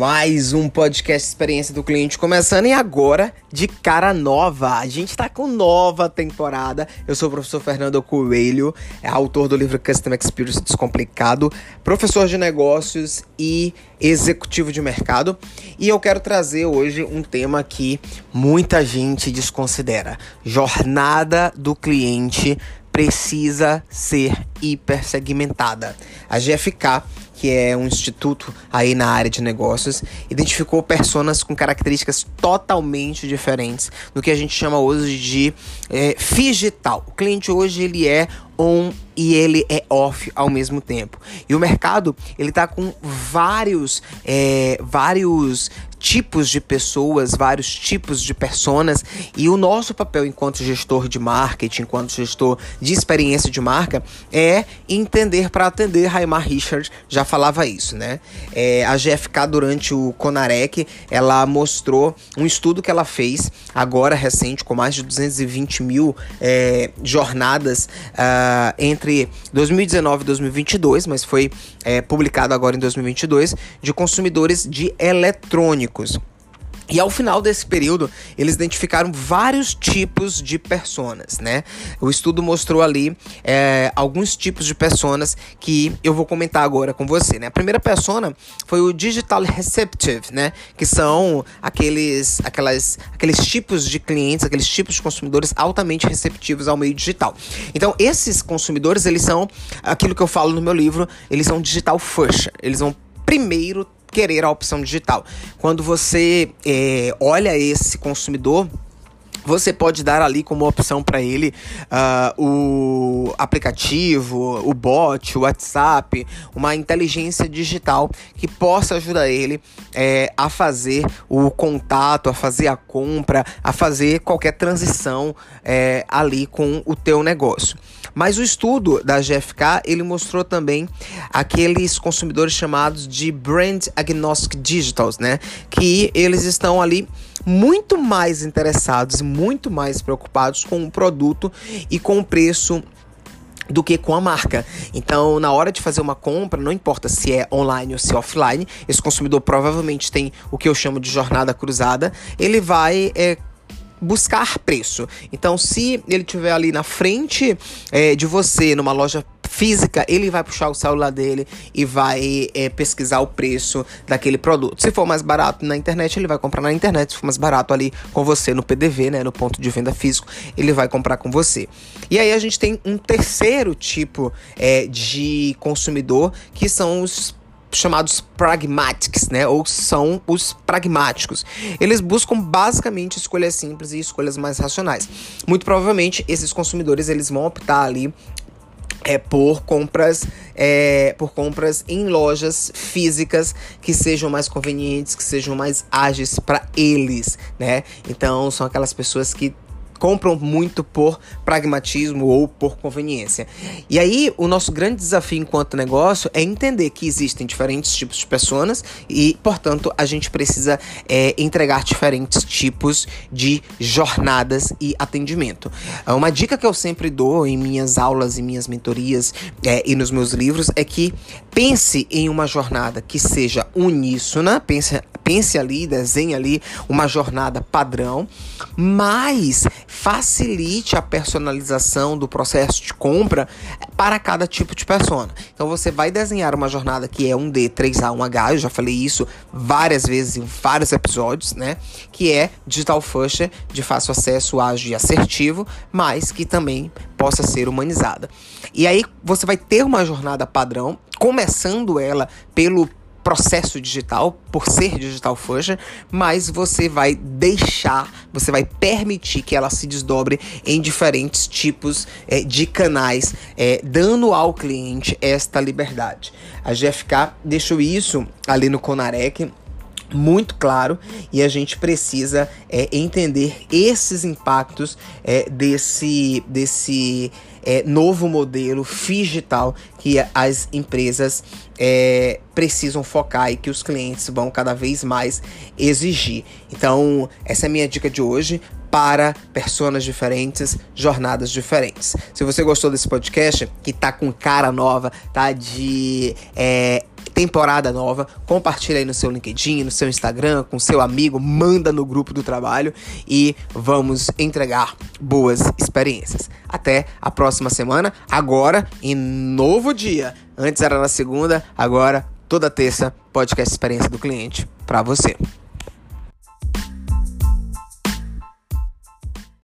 Mais um podcast Experiência do Cliente começando e agora de cara nova. A gente tá com nova temporada. Eu sou o professor Fernando Coelho, é autor do livro Custom Experience Descomplicado, professor de negócios e executivo de mercado. E eu quero trazer hoje um tema que muita gente desconsidera: jornada do cliente precisa ser hipersegmentada. A GFK que é um instituto aí na área de negócios, identificou personas com características totalmente diferentes do que a gente chama hoje de é, digital. O cliente hoje ele é on e ele é off ao mesmo tempo. E o mercado ele tá com vários é, vários tipos de pessoas, vários tipos de personas e o nosso papel enquanto gestor de marketing, enquanto gestor de experiência de marca é entender para atender. Raimar Richard já falava isso, né? É, a GFK durante o Conarec ela mostrou um estudo que ela fez agora recente com mais de 220 mil é, jornadas uh, entre 2019 e 2022, mas foi é, publicado agora em 2022 de consumidores de eletrônicos e ao final desse período, eles identificaram vários tipos de personas, né? O estudo mostrou ali é, alguns tipos de personas que eu vou comentar agora com você, né? A primeira persona foi o digital receptive, né? Que são aqueles, aquelas, aqueles tipos de clientes, aqueles tipos de consumidores altamente receptivos ao meio digital. Então, esses consumidores, eles são aquilo que eu falo no meu livro, eles são digital first. Eles vão primeiro querer a opção digital. Quando você é, olha esse consumidor, você pode dar ali como opção para ele uh, o aplicativo, o bot, o WhatsApp, uma inteligência digital que possa ajudar ele é, a fazer o contato, a fazer a compra, a fazer qualquer transição é, ali com o teu negócio. Mas o estudo da GFK, ele mostrou também aqueles consumidores chamados de Brand Agnostic Digitals, né? Que eles estão ali muito mais interessados, muito mais preocupados com o produto e com o preço do que com a marca. Então, na hora de fazer uma compra, não importa se é online ou se é offline, esse consumidor provavelmente tem o que eu chamo de jornada cruzada, ele vai é, buscar preço. Então, se ele tiver ali na frente é, de você, numa loja física, ele vai puxar o celular dele e vai é, pesquisar o preço daquele produto. Se for mais barato na internet, ele vai comprar na internet. Se for mais barato ali com você no PDV, né, no ponto de venda físico, ele vai comprar com você. E aí a gente tem um terceiro tipo é, de consumidor que são os chamados pragmatics, né? Ou são os pragmáticos. Eles buscam basicamente escolhas simples e escolhas mais racionais. Muito provavelmente esses consumidores eles vão optar ali é, por compras é, por compras em lojas físicas que sejam mais convenientes, que sejam mais ágeis para eles, né? Então são aquelas pessoas que compram muito por pragmatismo ou por conveniência. E aí, o nosso grande desafio enquanto negócio é entender que existem diferentes tipos de pessoas e, portanto, a gente precisa é, entregar diferentes tipos de jornadas e atendimento. É, uma dica que eu sempre dou em minhas aulas e minhas mentorias é, e nos meus livros é que pense em uma jornada que seja uníssona, pense pense ali, desenhe ali uma jornada padrão, mas facilite a personalização do processo de compra para cada tipo de persona. Então você vai desenhar uma jornada que é um D, 3A, 1H, eu já falei isso várias vezes em vários episódios, né? Que é digital first, de fácil acesso, ágil e assertivo, mas que também possa ser humanizada. E aí você vai ter uma jornada padrão, começando ela pelo processo digital, por ser digital first, mas você vai deixar, você vai permitir que ela se desdobre em diferentes tipos é, de canais, é, dando ao cliente esta liberdade. A GFK deixou isso ali no Conarec muito claro e a gente precisa é, entender esses impactos é, desse, desse é, novo modelo digital que as empresas é, precisam focar e que os clientes vão cada vez mais exigir. Então, essa é a minha dica de hoje para personas diferentes, jornadas diferentes. Se você gostou desse podcast, que tá com cara nova, tá de é, temporada nova. Compartilha aí no seu LinkedIn, no seu Instagram, com seu amigo, manda no grupo do trabalho e vamos entregar boas experiências. Até a próxima semana, agora em novo dia. Antes era na segunda, agora toda terça, podcast Experiência do Cliente para você.